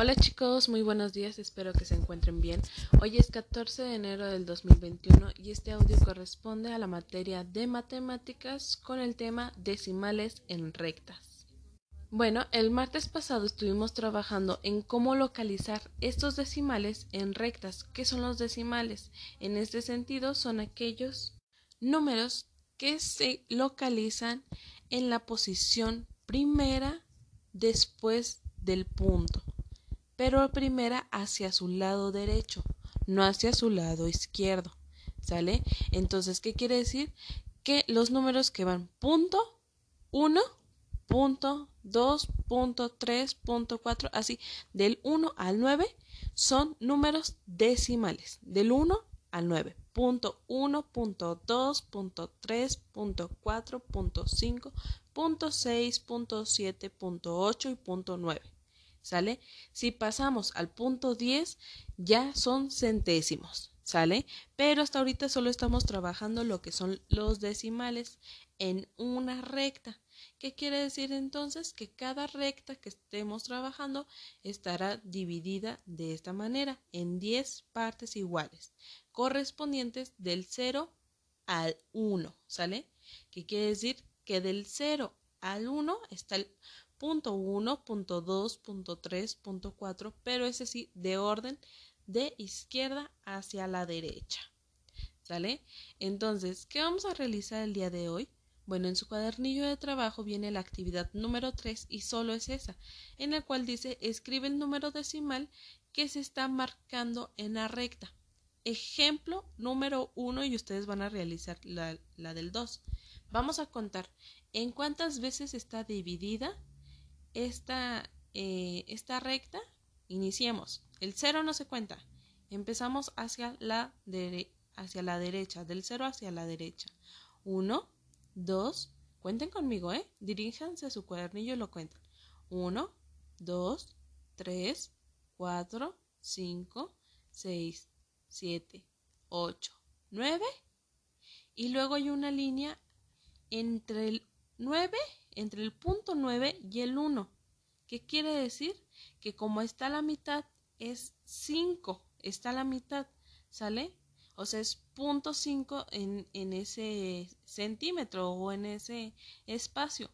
Hola chicos, muy buenos días, espero que se encuentren bien. Hoy es 14 de enero del 2021 y este audio corresponde a la materia de matemáticas con el tema decimales en rectas. Bueno, el martes pasado estuvimos trabajando en cómo localizar estos decimales en rectas. ¿Qué son los decimales? En este sentido son aquellos números que se localizan en la posición primera después del punto pero primera hacia su lado derecho, no hacia su lado izquierdo. ¿Sale? Entonces, ¿qué quiere decir? Que los números que van punto 1, punto 2, punto 3, punto 4, así, del 1 al 9 son números decimales, del 1 al 9. Punto 1, punto 2, punto 3, punto 4, punto 5, punto 6, punto 7, punto 8 y punto 9. ¿Sale? Si pasamos al punto 10, ya son centésimos, ¿sale? Pero hasta ahorita solo estamos trabajando lo que son los decimales en una recta. ¿Qué quiere decir entonces? Que cada recta que estemos trabajando estará dividida de esta manera en 10 partes iguales, correspondientes del 0 al 1, ¿sale? ¿Qué quiere decir? Que del 0 al 1 está el punto 1, punto 2, punto 3, punto 4, pero ese sí de orden de izquierda hacia la derecha. ¿Sale? Entonces, ¿qué vamos a realizar el día de hoy? Bueno, en su cuadernillo de trabajo viene la actividad número 3 y solo es esa, en la cual dice escribe el número decimal que se está marcando en la recta. Ejemplo número 1 y ustedes van a realizar la, la del 2. Vamos a contar en cuántas veces está dividida esta, eh, esta recta, iniciemos. El 0 no se cuenta. Empezamos hacia la, hacia la derecha, del 0 hacia la derecha. 1, 2, cuenten conmigo, ¿eh? Diríjanse a su cuadernillo y lo cuentan. 1, 2, 3, 4, 5, 6, 7, 8, 9. Y luego hay una línea entre el 9 entre el punto 9 y el 1. ¿Qué quiere decir? Que como está la mitad, es 5. Está la mitad, ¿sale? O sea, es punto 5 en, en ese centímetro o en ese espacio.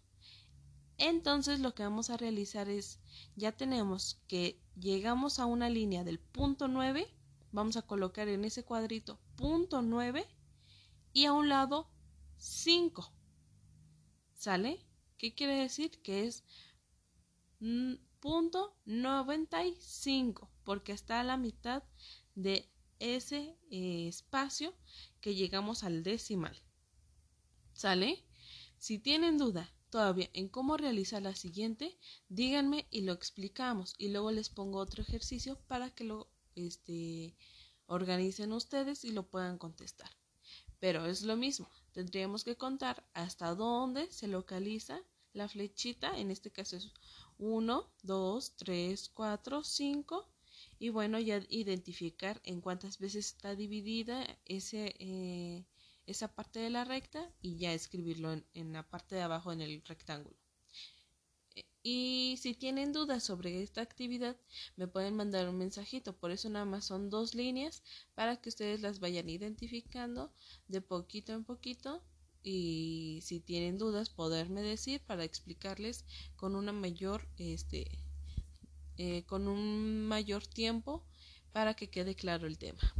Entonces lo que vamos a realizar es, ya tenemos que llegamos a una línea del punto 9, vamos a colocar en ese cuadrito punto 9 y a un lado 5. ¿Sale? ¿Qué quiere decir? Que es punto 95 porque está a la mitad de ese eh, espacio que llegamos al decimal. ¿Sale? Si tienen duda todavía en cómo realizar la siguiente, díganme y lo explicamos y luego les pongo otro ejercicio para que lo este, organicen ustedes y lo puedan contestar. Pero es lo mismo, tendríamos que contar hasta dónde se localiza la flechita, en este caso es 1, 2, 3, 4, 5 y bueno, ya identificar en cuántas veces está dividida ese, eh, esa parte de la recta y ya escribirlo en, en la parte de abajo en el rectángulo. Y si tienen dudas sobre esta actividad, me pueden mandar un mensajito. Por eso nada más son dos líneas para que ustedes las vayan identificando de poquito en poquito y si tienen dudas poderme decir para explicarles con una mayor este eh, con un mayor tiempo para que quede claro el tema